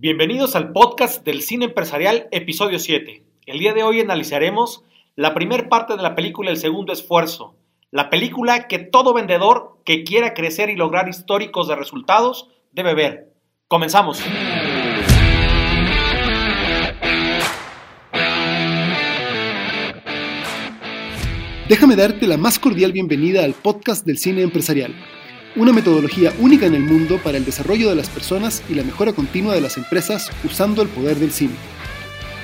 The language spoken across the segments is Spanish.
Bienvenidos al podcast del cine empresarial, episodio 7. El día de hoy analizaremos la primera parte de la película El segundo esfuerzo, la película que todo vendedor que quiera crecer y lograr históricos de resultados debe ver. Comenzamos. Déjame darte la más cordial bienvenida al podcast del cine empresarial una metodología única en el mundo para el desarrollo de las personas y la mejora continua de las empresas usando el poder del cine.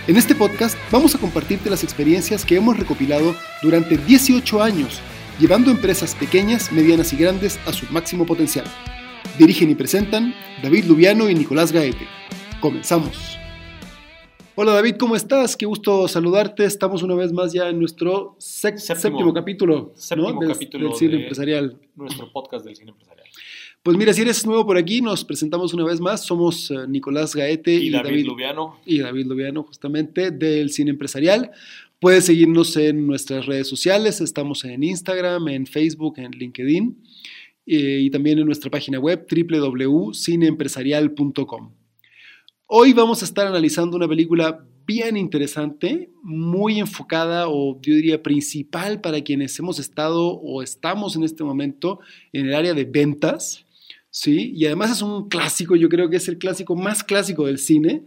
En este podcast vamos a compartirte las experiencias que hemos recopilado durante 18 años, llevando empresas pequeñas, medianas y grandes a su máximo potencial. Dirigen y presentan David Lubiano y Nicolás Gaete. Comenzamos. Hola David, ¿cómo estás? Qué gusto saludarte. Estamos una vez más ya en nuestro séptimo, capítulo, séptimo capítulo del cine empresarial. Nuestro podcast del cine empresarial. Pues mira, si eres nuevo por aquí, nos presentamos una vez más. Somos eh, Nicolás Gaete y, David, Lubiano. Y David Lubiano, justamente, del cine empresarial. Puedes seguirnos en nuestras redes sociales. Estamos en Instagram, en Facebook, en LinkedIn eh, y también en nuestra página web www.cineempresarial.com. Hoy vamos a estar analizando una película bien interesante, muy enfocada o yo diría principal para quienes hemos estado o estamos en este momento en el área de ventas, ¿sí? Y además es un clásico, yo creo que es el clásico más clásico del cine.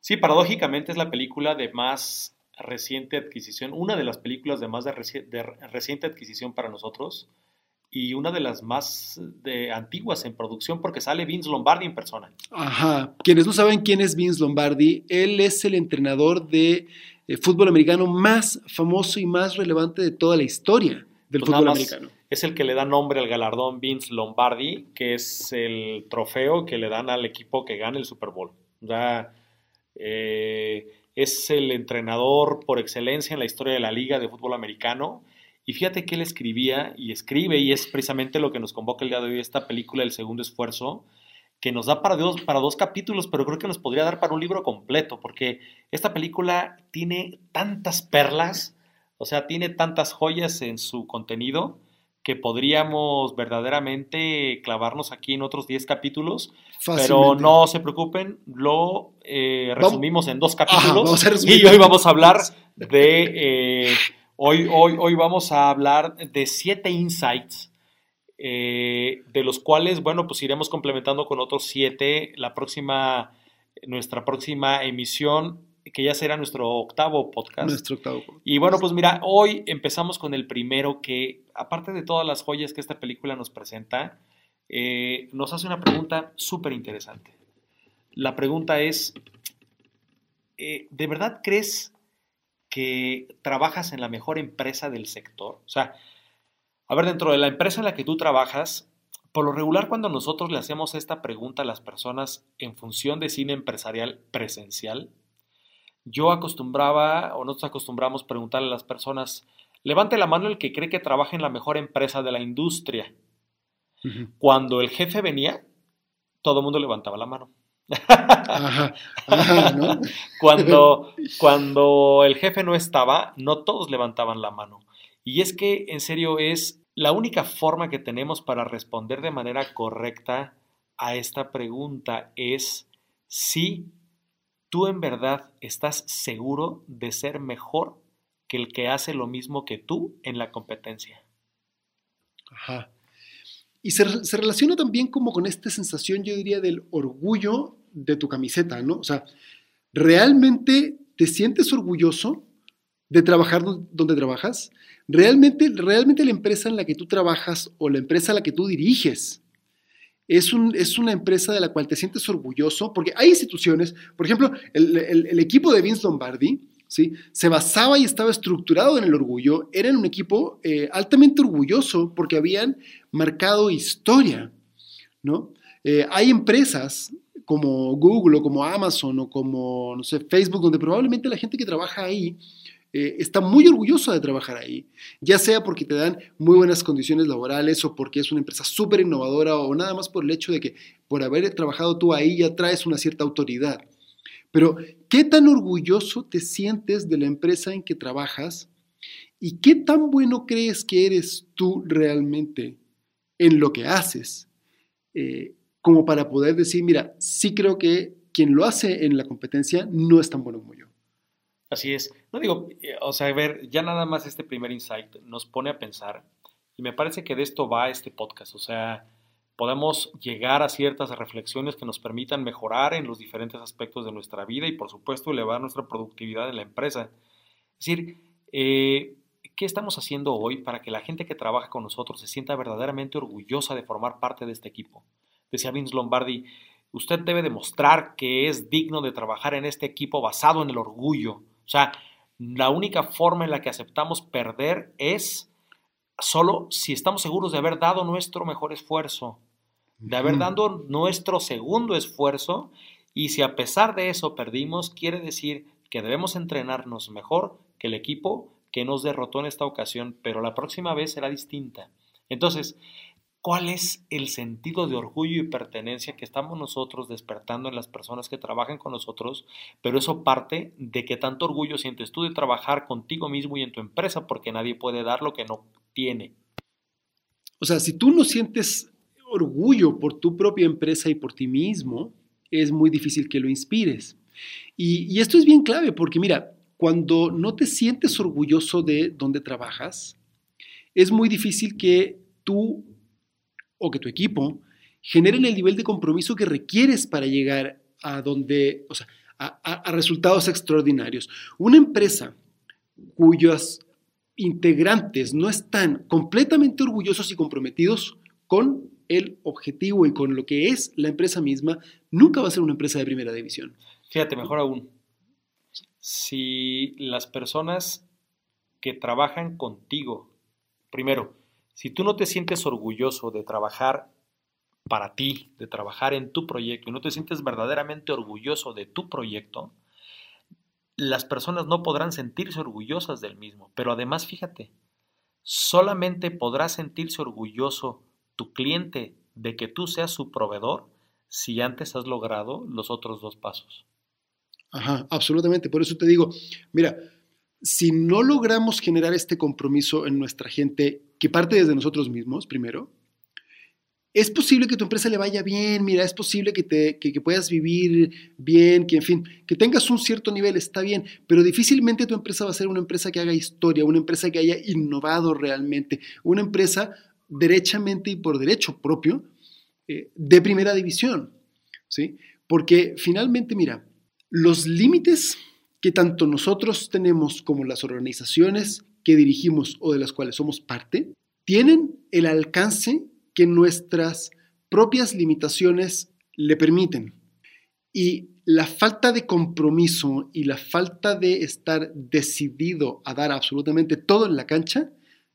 Sí, paradójicamente es la película de más reciente adquisición, una de las películas de más de reciente adquisición para nosotros y una de las más de, antiguas en producción porque sale Vince Lombardi en persona. Ajá. Quienes no saben quién es Vince Lombardi, él es el entrenador de eh, fútbol americano más famoso y más relevante de toda la historia del pues fútbol americano. Es el que le da nombre al galardón Vince Lombardi, que es el trofeo que le dan al equipo que gana el Super Bowl. Ya, eh, es el entrenador por excelencia en la historia de la liga de fútbol americano y fíjate que él escribía y escribe, y es precisamente lo que nos convoca el día de hoy, esta película, El Segundo Esfuerzo, que nos da para dos, para dos capítulos, pero creo que nos podría dar para un libro completo, porque esta película tiene tantas perlas, o sea, tiene tantas joyas en su contenido, que podríamos verdaderamente clavarnos aquí en otros 10 capítulos, pero no se preocupen, lo eh, resumimos en dos capítulos y hoy vamos a hablar de... Eh, Hoy, hoy, hoy vamos a hablar de siete insights, eh, de los cuales, bueno, pues iremos complementando con otros siete la próxima, nuestra próxima emisión, que ya será nuestro octavo podcast. Nuestro octavo podcast. Y bueno, pues mira, hoy empezamos con el primero que, aparte de todas las joyas que esta película nos presenta, eh, nos hace una pregunta súper interesante. La pregunta es, eh, ¿de verdad crees que trabajas en la mejor empresa del sector. O sea, a ver, dentro de la empresa en la que tú trabajas, por lo regular cuando nosotros le hacemos esta pregunta a las personas en función de cine empresarial presencial, yo acostumbraba o nosotros acostumbramos preguntarle a las personas, levante la mano el que cree que trabaja en la mejor empresa de la industria. Cuando el jefe venía, todo el mundo levantaba la mano. cuando, cuando el jefe no estaba, no todos levantaban la mano. Y es que, en serio, es la única forma que tenemos para responder de manera correcta a esta pregunta es si tú en verdad estás seguro de ser mejor que el que hace lo mismo que tú en la competencia. Ajá. Y se, relaciona también como con esta sensación, yo diría, del orgullo de tu camiseta, ¿no? O sea, ¿realmente te sientes orgulloso de trabajar donde trabajas? ¿Realmente, realmente la empresa en la que tú trabajas o la empresa a la que tú diriges es, un, es una empresa de la cual te sientes orgulloso? Porque hay instituciones, por ejemplo, el, equipo de Vince Lombardi, ¿sí? se basaba y estaba estructurado en el orgullo, era un equipo eh, altamente orgulloso porque habían marcado historia, ¿no? Eh, hay empresas como Google o como Amazon o como, no sé, Facebook, donde probablemente la gente que trabaja ahí eh, está muy orgullosa de trabajar ahí, ya sea porque te dan muy buenas condiciones laborales o porque es una empresa súper innovadora o nada más por el hecho de que por haber trabajado tú ahí ya traes una cierta autoridad. Pero, ¿qué tan orgulloso te sientes de la empresa en que trabajas y qué tan bueno crees que eres tú realmente en lo que haces? Eh, como para poder decir, mira, sí creo que quien lo hace en la competencia no es tan bueno como yo. Así es. No digo, eh, o sea, a ver, ya nada más este primer insight nos pone a pensar y me parece que de esto va este podcast. O sea, podemos llegar a ciertas reflexiones que nos permitan mejorar en los diferentes aspectos de nuestra vida y por supuesto elevar nuestra productividad en la empresa. Es decir, eh, ¿qué estamos haciendo hoy para que la gente que trabaja con nosotros se sienta verdaderamente orgullosa de formar parte de este equipo? Decía Vince Lombardi, usted debe demostrar que es digno de trabajar en este equipo basado en el orgullo. O sea, la única forma en la que aceptamos perder es solo si estamos seguros de haber dado nuestro mejor esfuerzo, de haber dado nuestro segundo esfuerzo y si a pesar de eso perdimos, quiere decir que debemos entrenarnos mejor que el equipo que nos derrotó en esta ocasión, pero la próxima vez será distinta. Entonces, ¿cuál es el sentido de orgullo y pertenencia que estamos nosotros despertando en las personas que trabajan con nosotros? Pero eso parte de que tanto orgullo sientes tú de trabajar contigo mismo y en tu empresa, porque nadie puede dar lo que no tiene. O sea, si tú no sientes orgullo por tu propia empresa y por ti mismo, es muy difícil que lo inspires. Y, y esto es bien clave porque mira, cuando no te sientes orgulloso de donde trabajas, es muy difícil que tú o que tu equipo generen el nivel de compromiso que requieres para llegar a donde, o sea, a, resultados extraordinarios. Una empresa cuyos integrantes no están completamente orgullosos y comprometidos con el objetivo y con lo que es la empresa misma, nunca va a ser una empresa de primera división. Fíjate, mejor aún, si las personas que trabajan contigo, primero, si tú no te sientes orgulloso de trabajar para ti, de trabajar en tu proyecto y no te sientes verdaderamente orgulloso de tu proyecto, las personas no podrán sentirse orgullosas del mismo. Pero además, fíjate, solamente podrá sentirse orgulloso tu cliente de que tú seas su proveedor si antes has logrado los otros dos pasos. Ajá, absolutamente. Por eso te digo, mira, si no logramos generar este compromiso en nuestra gente que parte desde nosotros mismos, primero, es posible que tu empresa le vaya bien, mira, es posible que, te, que, puedas vivir bien, que en fin, que tengas un cierto nivel, está bien, pero difícilmente tu empresa va a ser una empresa que haga historia, una empresa que haya innovado realmente, una empresa derechamente y por derecho propio eh, de primera división, ¿sí? Porque finalmente, mira, los límites que tanto nosotros tenemos como las organizaciones que dirigimos o de las cuales somos parte, tienen el alcance que nuestras propias limitaciones le permiten. Y la falta de compromiso y la falta de estar decidido a dar absolutamente todo en la cancha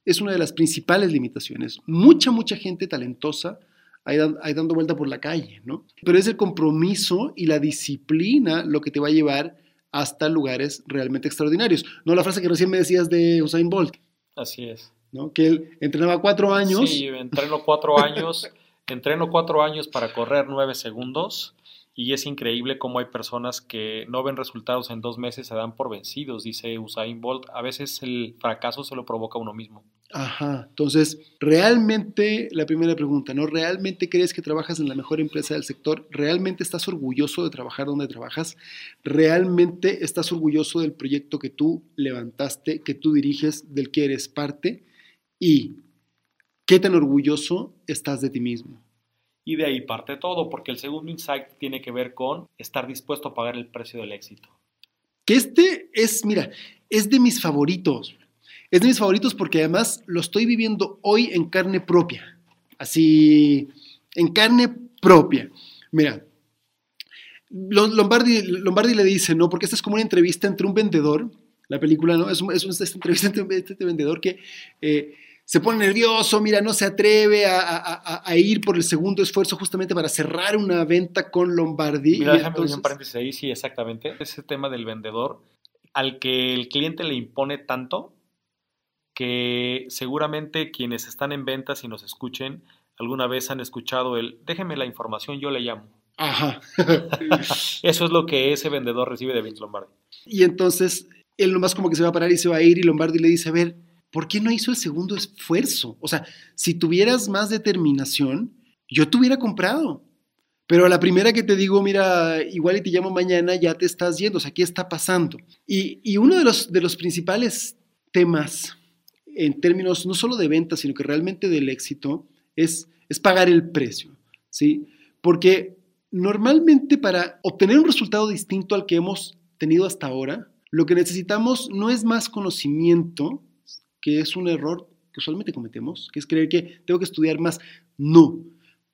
es una de las principales limitaciones. Mucha, mucha gente talentosa ahí, dando vuelta por la calle, ¿no? Pero es el compromiso y la disciplina lo que te va a llevar hasta lugares realmente extraordinarios. No la frase que recién me decías de Usain Bolt. Así es. ¿no? Que él entrenaba cuatro años. Sí, entreno cuatro años, entreno cuatro años para correr nueve segundos y es increíble cómo hay personas que no ven resultados en dos meses, se dan por vencidos, dice Usain Bolt. A veces el fracaso se lo provoca uno mismo. Ajá, entonces, realmente, la primera pregunta, ¿no? ¿Realmente crees que trabajas en la mejor empresa del sector? ¿Realmente estás orgulloso de trabajar donde trabajas? ¿Realmente estás orgulloso del proyecto que tú levantaste, que tú diriges, del que eres parte? ¿Y qué tan orgulloso estás de ti mismo? Y de ahí parte todo, porque el segundo insight tiene que ver con estar dispuesto a pagar el precio del éxito. Que este es, mira, es de mis favoritos. Es de mis favoritos porque además lo estoy viviendo hoy en carne propia. Así, en carne propia. Mira, Lombardi, Lombardi le dice, ¿no? Porque esta es como una entrevista entre un vendedor, la película, ¿no? Es, es una entrevista entre este vendedor que eh, se pone nervioso, mira, no se atreve a, ir por el segundo esfuerzo justamente para cerrar una venta con Lombardi. Mira, déjame entonces... un paréntesis ahí, sí, exactamente. Ese tema del vendedor al que el cliente le impone tanto que seguramente quienes están en ventas y nos escuchen alguna vez han escuchado el déjeme la información, yo le llamo. Ajá. Eso es lo que ese vendedor recibe de Vince Lombardi. Y entonces él nomás como que se va a parar y se va a ir y Lombardi le dice, a ver, ¿por qué no hizo el segundo esfuerzo? O sea, si tuvieras más determinación, yo te hubiera comprado. Pero a la primera que te digo, mira, igual y te llamo mañana, ya te estás yendo, o sea, ¿qué está pasando? Y, uno de los, de los principales temas en términos no solo de ventas, sino que realmente del éxito, es, es pagar el precio, ¿sí? Porque normalmente para obtener un resultado distinto al que hemos tenido hasta ahora, lo que necesitamos no es más conocimiento, que es un error que usualmente cometemos, que es creer que tengo que estudiar más. No.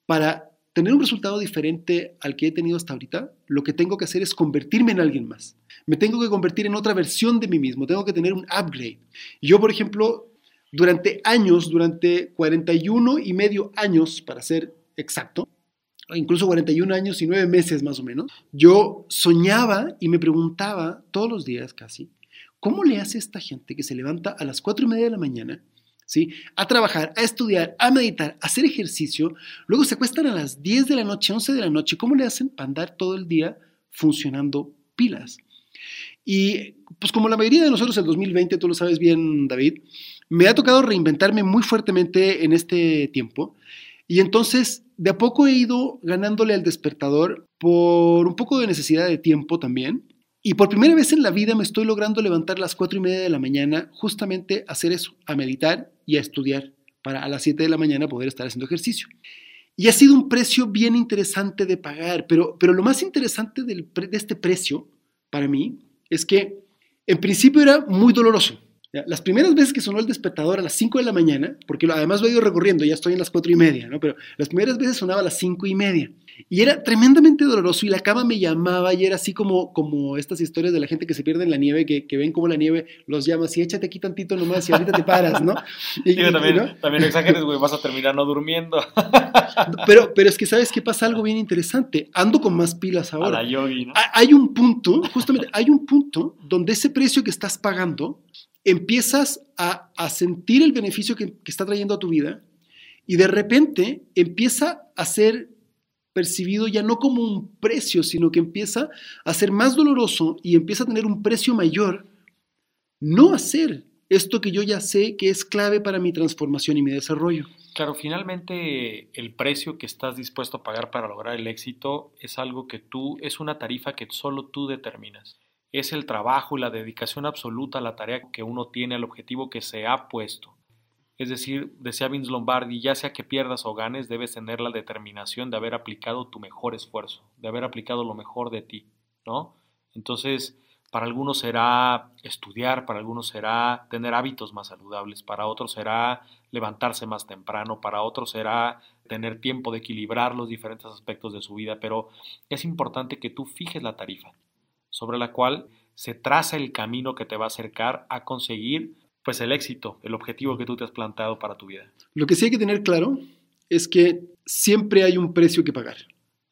Para tener un resultado diferente al que he tenido hasta ahorita, lo que tengo que hacer es convertirme en alguien más. Me tengo que convertir en otra versión de mí mismo, tengo que tener un upgrade. Yo, por ejemplo, durante años, durante 41 y medio años, para ser exacto, incluso 41 años y 9 meses más o menos, yo soñaba y me preguntaba todos los días casi, ¿cómo le hace esta gente que se levanta a las 4 y media de la mañana? ¿Sí? A trabajar, a estudiar, a meditar, a hacer ejercicio, luego se acuestan a las 10 de la noche, 11 de la noche, ¿cómo le hacen para andar todo el día funcionando pilas? Y pues como la mayoría de nosotros el 2020, tú lo sabes bien, David, me ha tocado reinventarme muy fuertemente en este tiempo. Y entonces, de a poco he ido ganándole al despertador por un poco de necesidad de tiempo también. Y por primera vez en la vida me estoy logrando levantar a las cuatro y media de la mañana justamente a hacer eso, a meditar y a estudiar para a las 7 de la mañana poder estar haciendo ejercicio. Y ha sido un precio bien interesante de pagar, pero, pero lo más interesante de este precio para mí es que en principio era muy doloroso. Las primeras veces que sonó el despertador a las 5 de la mañana, porque además lo he ido recorriendo, ya estoy en las 4 y media, ¿no? Pero las primeras veces sonaba a las 5 y media. Y era tremendamente doloroso y la cama me llamaba y era así como, como estas historias de la gente que se pierde en la nieve, que, que ven como la nieve los llama, así échate aquí tantito nomás y ahorita te paras, ¿no? Y, también, también exageres, güey, vas a terminar no durmiendo. Pero, pero es que sabes que pasa algo bien interesante, ando con más pilas ahora. A la yogi, ¿no? Hay un punto, justamente, hay un punto donde ese precio que estás pagando empiezas a, sentir el beneficio que, está trayendo a tu vida y de repente empieza a ser percibido ya no como un precio, sino que empieza a ser más doloroso y empieza a tener un precio mayor no hacer esto que yo ya sé que es clave para mi transformación y mi desarrollo. Claro, finalmente el precio que estás dispuesto a pagar para lograr el éxito es algo que tú, es una tarifa que solo tú determinas es el trabajo y la dedicación absoluta a la tarea que uno tiene, al objetivo que se ha puesto. Es decir, decía Vince Lombardi, ya sea que pierdas o ganes, debes tener la determinación de haber aplicado tu mejor esfuerzo, de haber aplicado lo mejor de ti, ¿no? Entonces, para algunos será estudiar, para algunos será tener hábitos más saludables, para otros será levantarse más temprano, para otros será tener tiempo de equilibrar los diferentes aspectos de su vida, pero es importante que tú fijes la tarifa sobre la cual se traza el camino que te va a acercar a conseguir pues el éxito, el objetivo que tú te has planteado para tu vida. Lo que sí hay que tener claro es que siempre hay un precio que pagar.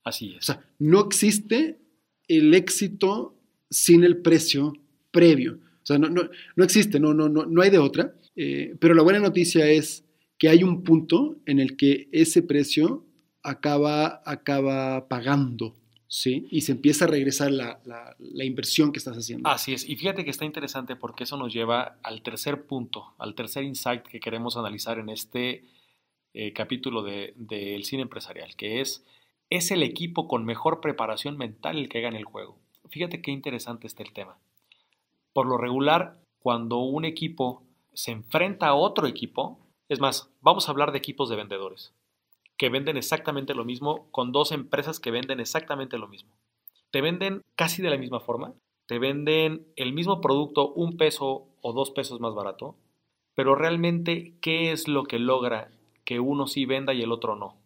Así es. O sea, no existe el éxito sin el precio previo. O sea, no, no, existe, no, no, no, no hay de otra. Eh, pero la buena noticia es que hay un punto en el que ese precio acaba, acaba pagando. ¿Sí? Y se empieza a regresar la, inversión que estás haciendo. Así es, y fíjate que está interesante porque eso nos lleva al tercer punto, al tercer insight que queremos analizar en este eh, capítulo del de, cine empresarial, que es, es el equipo con mejor preparación mental el que gana el juego. Fíjate qué interesante está el tema. Por lo regular, cuando un equipo se enfrenta a otro equipo, es más, vamos a hablar de equipos de vendedores que venden exactamente lo mismo con dos empresas que venden exactamente lo mismo. Te venden casi de la misma forma, te venden el mismo producto un peso o dos pesos más barato, pero realmente, ¿qué es lo que logra que uno sí venda y el otro no?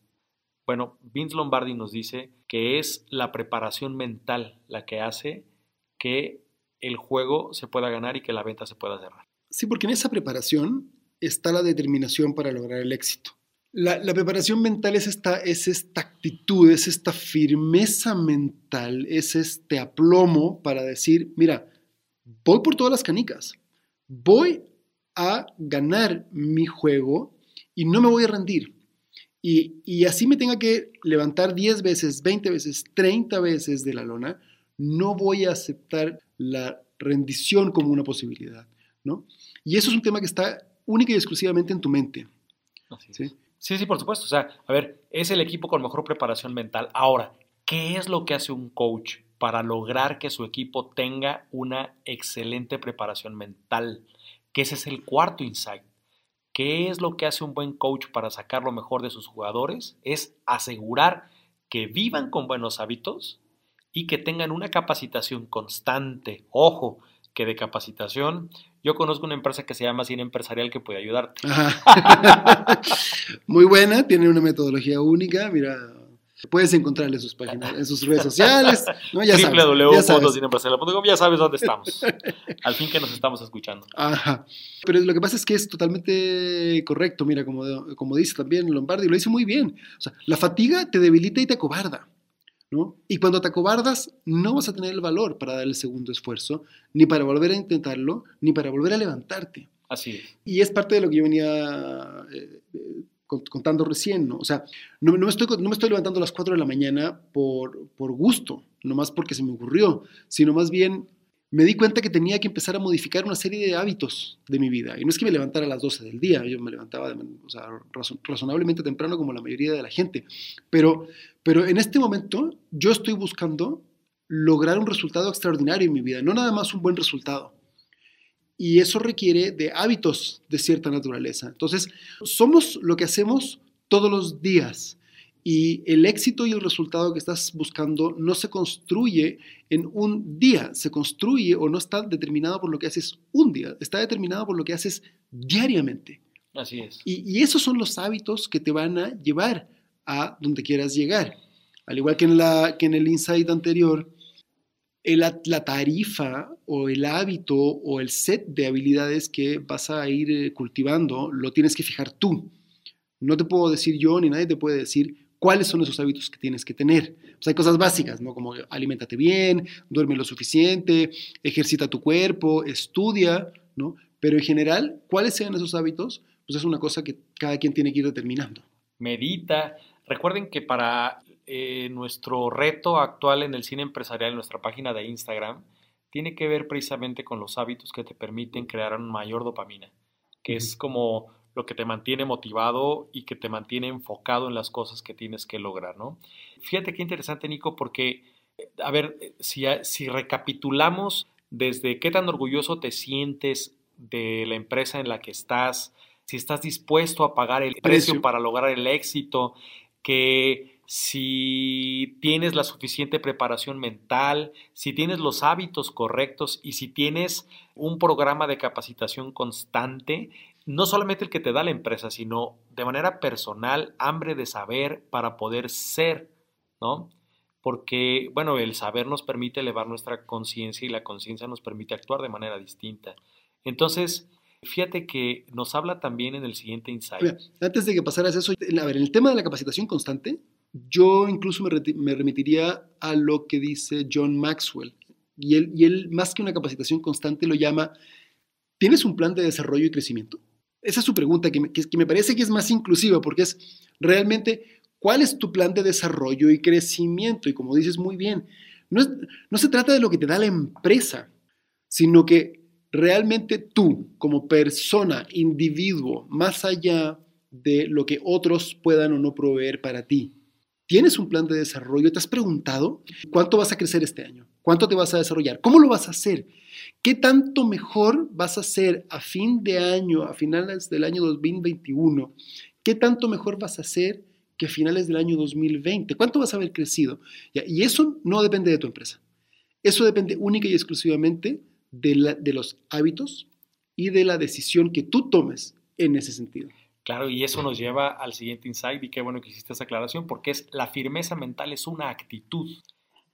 Bueno, Vince Lombardi nos dice que es la preparación mental la que hace que el juego se pueda ganar y que la venta se pueda cerrar. Sí, porque en esa preparación está la determinación para lograr el éxito. La, preparación mental es esta, es esta actitud, es esta firmeza mental, es este aplomo para decir, mira, voy por todas las canicas, voy a ganar mi juego y no me voy a rendir. Y, y así me tenga que levantar 10 veces, 20 veces, 30 veces de la lona, no voy a aceptar la rendición como una posibilidad, ¿no? Y eso es un tema que está única y exclusivamente en tu mente. ¿sí? Sí, sí, por supuesto. O sea, a ver, es el equipo con mejor preparación mental. Ahora, ¿Qué es lo que hace un coach para lograr que su equipo tenga una excelente preparación mental? Que ese es el cuarto insight. ¿Qué es lo que hace un buen coach para sacar lo mejor de sus jugadores? Es asegurar que vivan con buenos hábitos y que tengan una capacitación constante. Ojo, que de capacitación, yo conozco una empresa que se llama Cine Empresarial que puede ayudarte. Muy buena, tiene una metodología única, mira, Puedes encontrarle sus páginas, en sus redes sociales. ¿no? Ya www.cineempresarial.com, ya sabes dónde estamos. Al fin que nos estamos escuchando. Ajá. Pero lo que pasa es que es totalmente correcto. Mira, como, como dice también Lombardi, lo dice muy bien. O sea, la fatiga te debilita y te acobarda. ¿No? Y cuando te acobardas, no vas a tener el valor para dar el segundo esfuerzo, ni para volver a intentarlo, ni para volver a levantarte. Así es. Y es parte de lo que yo venía eh, contando recién, ¿no? O sea, no, me estoy, no me estoy levantando a las 4 de la mañana por, por gusto, no más porque se me ocurrió, sino más bien me di cuenta que tenía que empezar a modificar una serie de hábitos de mi vida. Y no es que me levantara a las 12 del día, yo me levantaba razonablemente temprano como la mayoría de la gente. Pero, pero en este momento yo estoy buscando lograr un resultado extraordinario en mi vida, no nada más un buen resultado y eso requiere de hábitos de cierta naturaleza. Entonces, somos lo que hacemos todos los días y el éxito y el resultado que estás buscando no se construye en un día, se construye o no está determinado por lo que haces un día, está determinado por lo que haces diariamente. Así es. Y, y esos son los hábitos que te van a llevar a donde quieras llegar. Al igual que en, la, que en el insight anterior, la tarifa o el hábito o el set de habilidades que vas a ir eh, cultivando lo tienes que fijar tú. No te puedo decir yo ni nadie te puede decir cuáles son esos hábitos que tienes que tener. Pues hay cosas básicas, ¿no? Como alimentate bien, duerme lo suficiente, ejercita tu cuerpo, estudia, ¿no? Pero en general, ¿cuáles sean esos hábitos? Pues es una cosa que cada quien tiene que ir determinando. Medita. Recuerden que para eh, nuestro reto actual en el cine empresarial, en nuestra página de Instagram, tiene que ver precisamente con los hábitos que te permiten crear una mayor dopamina, que es como lo que te mantiene motivado y que te mantiene enfocado en las cosas que tienes que lograr, ¿no? Fíjate qué interesante, Nico, porque, a ver, si, si recapitulamos desde qué tan orgulloso te sientes de la empresa en la que estás, si estás dispuesto a pagar el precio para lograr el éxito, que si tienes la suficiente preparación mental, si tienes los hábitos correctos y si tienes un programa de capacitación constante, no solamente el que te da la empresa, sino de manera personal, hambre de saber para poder ser, ¿no? Porque, bueno, el saber nos permite elevar nuestra conciencia y la conciencia nos permite actuar de manera distinta. Entonces, Fíjate que nos habla también en el siguiente insight. antes de que pasaras eso, a ver, el tema de la capacitación constante, yo incluso me, remitiría a lo que dice John Maxwell. Y él, y él, más que una capacitación constante, lo llama, ¿tienes un plan de desarrollo y crecimiento? Esa es su pregunta, que me, que me parece que es más inclusiva, porque es realmente, ¿cuál es tu plan de desarrollo y crecimiento? Y como dices muy bien, no, no se trata de lo que te da la empresa, sino que realmente tú, como persona, individuo, más allá de lo que otros puedan o no proveer para ti, ¿Tienes un plan de desarrollo? ¿Te has preguntado cuánto vas a crecer este año? ¿Cuánto te vas a desarrollar? ¿Cómo lo vas a hacer? ¿Qué tanto mejor vas a hacer a fin de año, a finales del año 2021? ¿Qué tanto mejor vas a hacer que a finales del año 2020? ¿Cuánto vas a haber crecido? Y eso no depende de tu empresa. Eso depende única y exclusivamente de, los hábitos y de la decisión que tú tomes en ese sentido. Claro, y eso nos lleva al siguiente insight y qué bueno que hiciste esa aclaración porque es la firmeza mental es una actitud,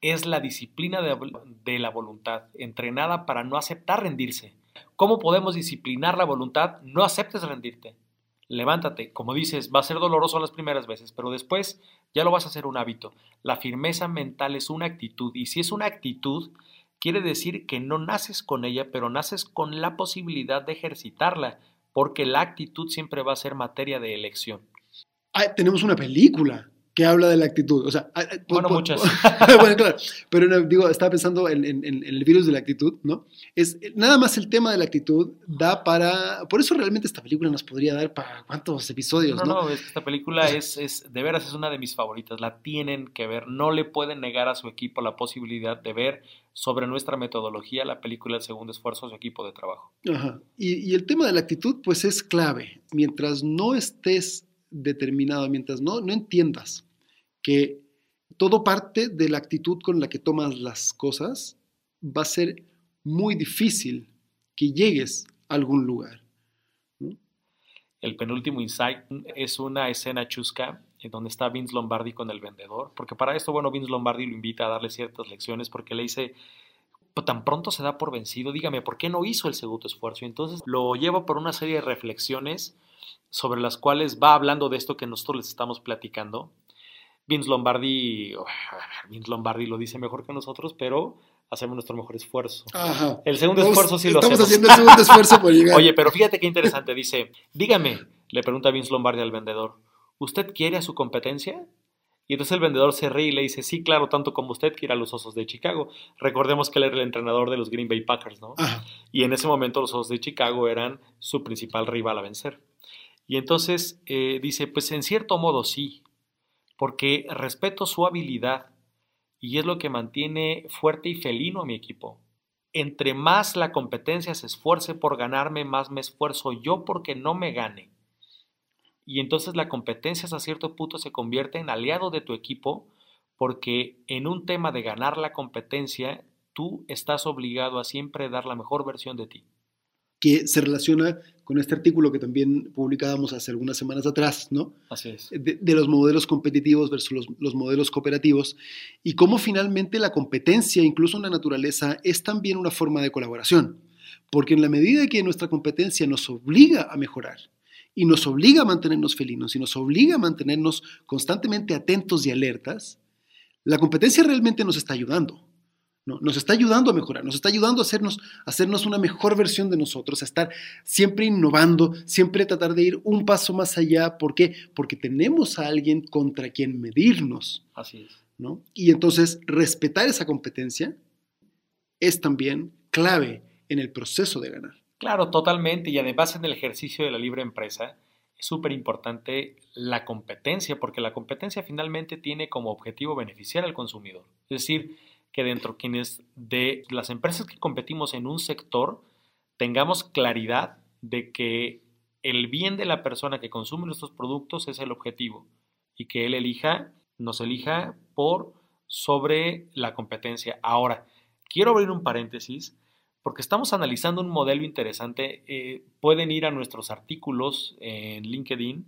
es la disciplina de, la voluntad, entrenada para no aceptar rendirse. ¿Cómo podemos disciplinar la voluntad? No aceptes rendirte. Levántate, como dices, va a ser doloroso las primeras veces, pero después ya lo vas a hacer un hábito. La firmeza mental es una actitud y si es una actitud, quiere decir que no naces con ella, pero naces con la posibilidad de ejercitarla porque la actitud siempre va a ser materia de elección. tenemos una película que habla de la actitud. O sea, bueno, muchas. bueno, claro. Pero digo, estaba pensando en, el virus de la actitud, ¿no? Es nada más el tema de la actitud da para. Por eso realmente esta película nos podría dar para cuántos episodios, ¿no? No, no, es que esta película es, es, de veras, es una de mis favoritas. La tienen que ver. No le pueden negar a su equipo la posibilidad de ver sobre nuestra metodología la película El segundo esfuerzo su equipo de trabajo. Ajá. Y, y el tema de la actitud, pues es clave. Mientras no estés determinado, mientras no, no entiendas que todo parte de la actitud con la que tomas las cosas, va a ser muy difícil que llegues a algún lugar. El penúltimo insight es una escena chusca donde está Vince Lombardi con el vendedor, porque para esto, bueno, Vince Lombardi lo invita a darle ciertas lecciones porque le dice, pues, tan pronto se da por vencido, dígame, ¿por qué no hizo el segundo esfuerzo? Y entonces lo lleva por una serie de reflexiones sobre las cuales va hablando de esto que nosotros les estamos platicando Vince Lombardi, Vince Lombardi lo dice mejor que nosotros, pero hacemos nuestro mejor esfuerzo. El segundo esfuerzo sí lo hacemos. Estamos haciendo el segundo esfuerzo por llegar. Oye, pero fíjate qué interesante. Dice, dígame, le pregunta Vince Lombardi al vendedor, ¿usted quiere a su competencia? Y entonces el vendedor se ríe y le dice, sí, claro, tanto como usted quiere a los Osos de Chicago. Recordemos que él era el entrenador de los Green Bay Packers, ¿no? Y en ese momento los Osos de Chicago eran su principal rival a vencer. Y entonces eh, dice, pues en cierto modo sí, porque respeto su habilidad y es lo que mantiene fuerte y felino a mi equipo. Entre más la competencia se esfuerce por ganarme, más me esfuerzo yo porque no me gane. Y entonces la competencia hasta cierto punto se convierte en aliado de tu equipo porque en un tema de ganar la competencia, tú estás obligado a siempre dar la mejor versión de ti que se relaciona con este artículo que también publicábamos hace algunas semanas atrás, ¿no? Así es. De, los modelos competitivos versus los, modelos cooperativos y cómo finalmente la competencia, incluso en la naturaleza, es también una forma de colaboración. Porque en la medida que nuestra competencia nos obliga a mejorar y nos obliga a mantenernos felinos y nos obliga a mantenernos constantemente atentos y alertas, la competencia realmente nos está ayudando. Nos está ayudando a mejorar, nos está ayudando a hacernos, hacernos una mejor versión de nosotros, a estar siempre innovando, siempre tratar de ir un paso más allá. ¿Por qué? Porque tenemos a alguien contra quien medirnos. Así es. ¿no? Y entonces respetar esa competencia es también clave en el proceso de ganar. Claro, totalmente. Y además en el ejercicio de la libre empresa es súper importante la competencia, porque la competencia finalmente tiene como objetivo beneficiar al consumidor. Es decir, que dentro quienes de las empresas que competimos en un sector tengamos claridad de que el bien de la persona que consume nuestros productos es el objetivo y que él elija, nos elija por sobre la competencia. Ahora, quiero abrir un paréntesis porque estamos analizando un modelo interesante. Eh, pueden ir a nuestros artículos en LinkedIn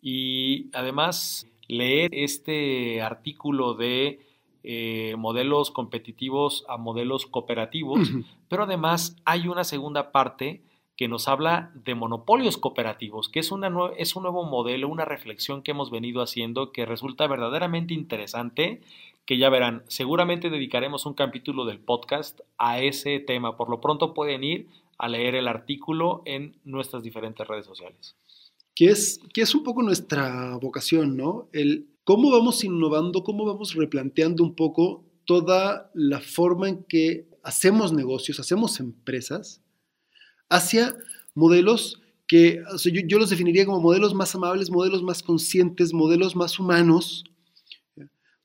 y además leer este artículo de eh, modelos competitivos a modelos cooperativos, pero además hay una segunda parte que nos habla de monopolios cooperativos, que es, una es un nuevo modelo, una reflexión que hemos venido haciendo que resulta verdaderamente interesante, que ya verán, seguramente dedicaremos un capítulo del podcast a ese tema. Por lo pronto pueden ir a leer el artículo en nuestras diferentes redes sociales. Que es, que es un poco nuestra vocación, ¿no? El cómo vamos innovando, cómo vamos replanteando un poco toda la forma en que hacemos negocios, hacemos empresas, hacia modelos que yo, los definiría como modelos más amables, modelos más conscientes, modelos más humanos,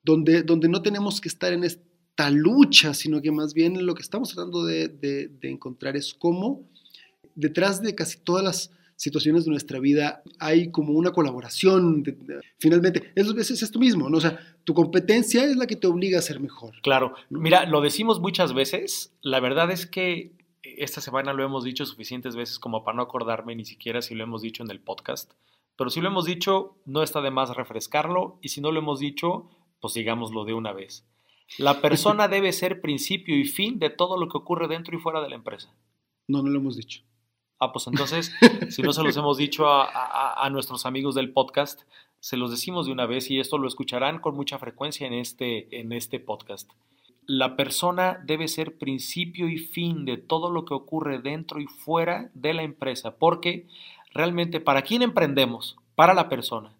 donde, donde no tenemos que estar en esta lucha, sino que más bien lo que estamos tratando de, de encontrar es cómo detrás de casi todas las situaciones de nuestra vida hay como una colaboración. finalmente, es, es esto mismo, ¿no? O sea, tu competencia es la que te obliga a ser mejor. Claro, mira, lo decimos muchas veces, la verdad es que esta semana lo hemos dicho suficientes veces como para no acordarme ni siquiera si lo hemos dicho en el podcast, pero si lo hemos dicho, no está de más refrescarlo y si no lo hemos dicho, pues digámoslo de una vez. La persona debe ser principio y fin de todo lo que ocurre dentro y fuera de la empresa. No, no lo hemos dicho. Ah, pues entonces, si no se los hemos dicho a, nuestros amigos del podcast, se los decimos de una vez y esto lo escucharán con mucha frecuencia en este, en este podcast. La persona debe ser principio y fin de todo lo que ocurre dentro y fuera de la empresa, porque realmente, ¿para quién emprendemos? Para la persona.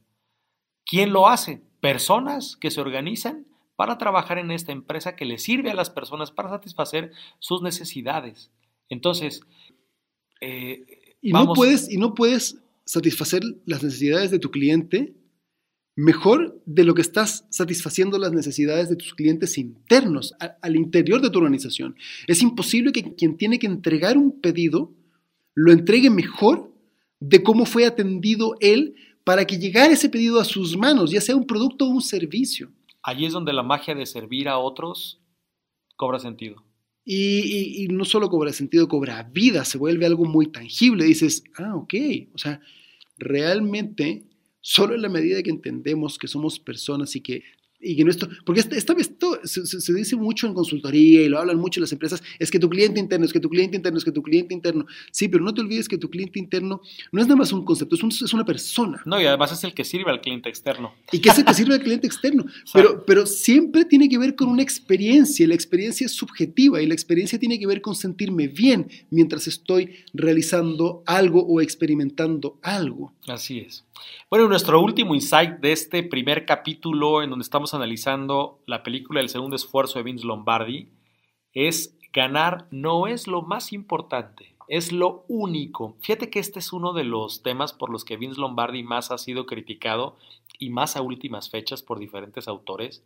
¿Quién lo hace? personas que se organizan para trabajar en esta empresa que le sirve a las personas para satisfacer sus necesidades. Entonces, eh, y, no puedes, y no puedes satisfacer las necesidades de tu cliente mejor de lo que estás satisfaciendo las necesidades de tus clientes internos, al interior de tu organización. Es imposible que quien tiene que entregar un pedido lo entregue mejor de cómo fue atendido él para que llegara ese pedido a sus manos, ya sea un producto o un servicio. Allí es donde la magia de servir a otros cobra sentido. Y, y, no solo cobra sentido, cobra vida, se vuelve algo muy tangible. Dices, ah, ok, o sea, realmente Solo en la medida que entendemos que somos personas y que y que nuestro, porque esta, vez esto se, dice mucho en consultoría y lo hablan mucho las empresas, es que tu cliente interno, es que tu cliente interno, es que tu cliente interno. Sí, pero no te olvides que tu cliente interno no es nada más un concepto, es, es una persona. No, y además es el que sirve al cliente externo. Y que es el que sirve al cliente externo. Pero, pero siempre tiene que ver con una experiencia, la experiencia es subjetiva y la experiencia tiene que ver con sentirme bien mientras estoy realizando algo o experimentando algo. Así es. Bueno, nuestro último insight de este primer capítulo en donde estamos analizando la película El segundo esfuerzo de Vince Lombardi es ganar no es lo más importante, es lo único. Fíjate que este es uno de los temas por los que Vince Lombardi más ha sido criticado y más a últimas fechas por diferentes autores.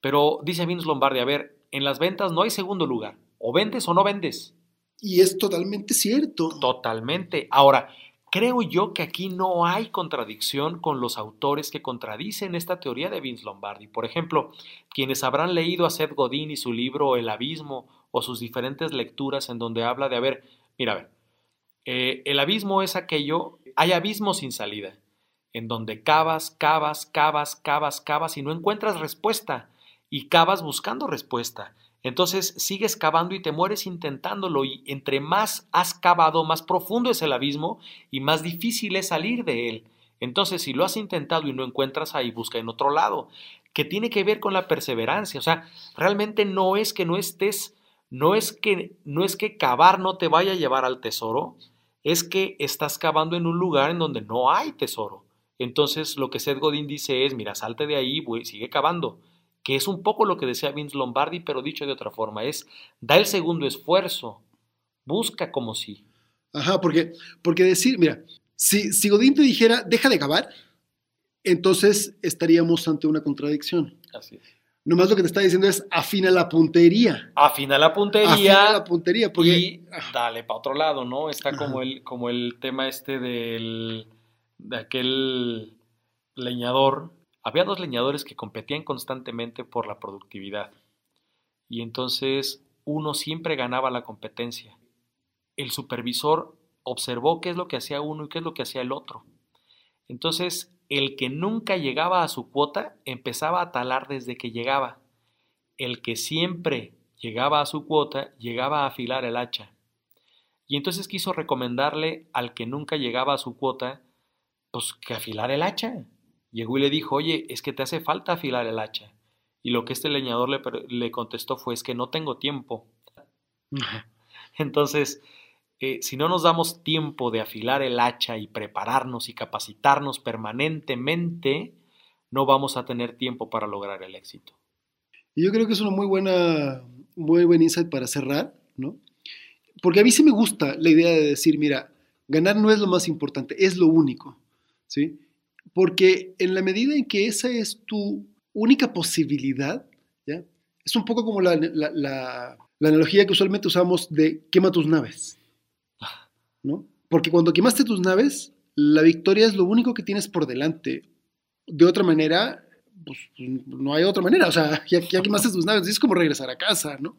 Pero dice Vince Lombardi, a ver, en las ventas no hay segundo lugar, o vendes o no vendes. Y es totalmente cierto. Totalmente. Ahora, Creo yo que aquí no hay contradicción con los autores que contradicen esta teoría de Vince Lombardi. Por ejemplo, quienes habrán leído a Seth Godin y su libro El Abismo o sus diferentes lecturas en donde habla de, a ver, mira, a ver, eh, el abismo es aquello, hay abismo sin salida, en donde cavas, cavas, cavas, cavas, cavas y no encuentras respuesta y cavas buscando respuesta. Entonces sigues cavando y te mueres intentándolo y entre más has cavado, más profundo es el abismo y más difícil es salir de él. Entonces si lo has intentado y no encuentras ahí, busca en otro lado, que tiene que ver con la perseverancia. O sea, realmente no es que no estés, no es que, no es que cavar no te vaya a llevar al tesoro, es que estás cavando en un lugar en donde no hay tesoro. Entonces lo que Seth Godin dice es, mira, salte de ahí, sigue cavando que es un poco lo que decía Vince Lombardi, pero dicho de otra forma, es da el segundo esfuerzo, busca como si. Ajá, porque, porque decir, mira, si, si Godín te dijera, deja de cavar, entonces estaríamos ante una contradicción. Así es. Nomás lo que te está diciendo es afina la puntería. Afina la puntería. Afina la puntería. Porque, y dale para otro lado, ¿no? Está como el, como el tema este del, de aquel leñador había dos leñadores que competían constantemente por la productividad y entonces uno siempre ganaba la competencia. El supervisor observó qué es lo que hacía uno y qué es lo que hacía el otro. Entonces, el que nunca llegaba a su cuota empezaba a talar desde que llegaba. El que siempre llegaba a su cuota llegaba a afilar el hacha. Y entonces quiso recomendarle al que nunca llegaba a su cuota, pues que afilar el hacha. Llegó y le dijo, oye, es que te hace falta afilar el hacha. Y lo que este leñador le, le contestó fue, es que no tengo tiempo. Entonces, eh, si no nos damos tiempo de afilar el hacha y prepararnos y capacitarnos permanentemente, no vamos a tener tiempo para lograr el éxito. Y yo creo que es una muy buena, muy buen insight para cerrar, ¿no? Porque a mí sí me gusta la idea de decir, mira, ganar no es lo más importante, es lo único, ¿sí? Porque en la medida en que esa es tu única posibilidad, ¿ya? es un poco como la, analogía que usualmente usamos de quema tus naves. ¿no? Porque cuando quemaste tus naves, la victoria es lo único que tienes por delante. De otra manera, pues no hay otra manera. O sea, ya, ya quemaste tus naves, es como regresar a casa, ¿no?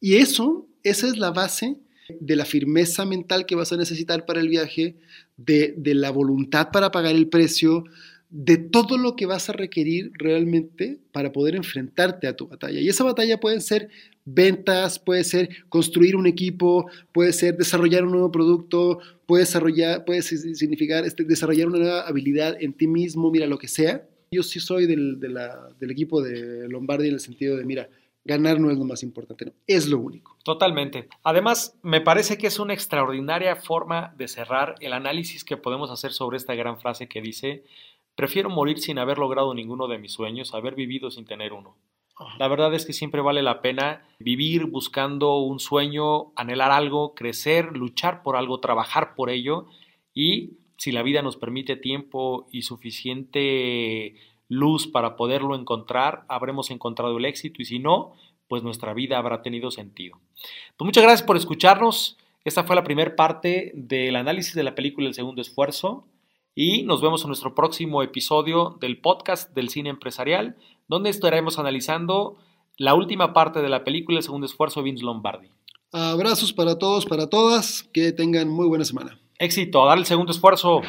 Y eso, esa es la base de la firmeza mental que vas a necesitar para el viaje, de, la voluntad para pagar el precio, de todo lo que vas a requerir realmente para poder enfrentarte a tu batalla. Y esa batalla puede ser ventas, puede ser construir un equipo, puede ser desarrollar un nuevo producto, puede, desarrollar, puede significar este, desarrollar una nueva habilidad en ti mismo, mira, lo que sea. Yo sí soy del, del equipo de Lombardi en el sentido de, mira, ganar no es lo más importante, no, es lo único. Totalmente. Además, me parece que es una extraordinaria forma de cerrar el análisis que podemos hacer sobre esta gran frase que dice, Prefiero morir sin haber logrado ninguno de mis sueños, haber vivido sin tener uno. La verdad es que siempre vale la pena vivir buscando un sueño, anhelar algo, crecer, luchar por algo, trabajar por ello y si la vida nos permite tiempo y suficiente luz para poderlo encontrar, habremos encontrado el éxito y si no, pues nuestra vida habrá tenido sentido. Pues muchas gracias por escucharnos. Esta fue la primera parte del análisis de la película El Segundo Esfuerzo y nos vemos en nuestro próximo episodio del podcast del cine empresarial, donde estaremos analizando la última parte de la película El Segundo Esfuerzo de Vince Lombardi. Abrazos para todos, para todas, que tengan muy buena semana. Éxito, a dar el segundo esfuerzo.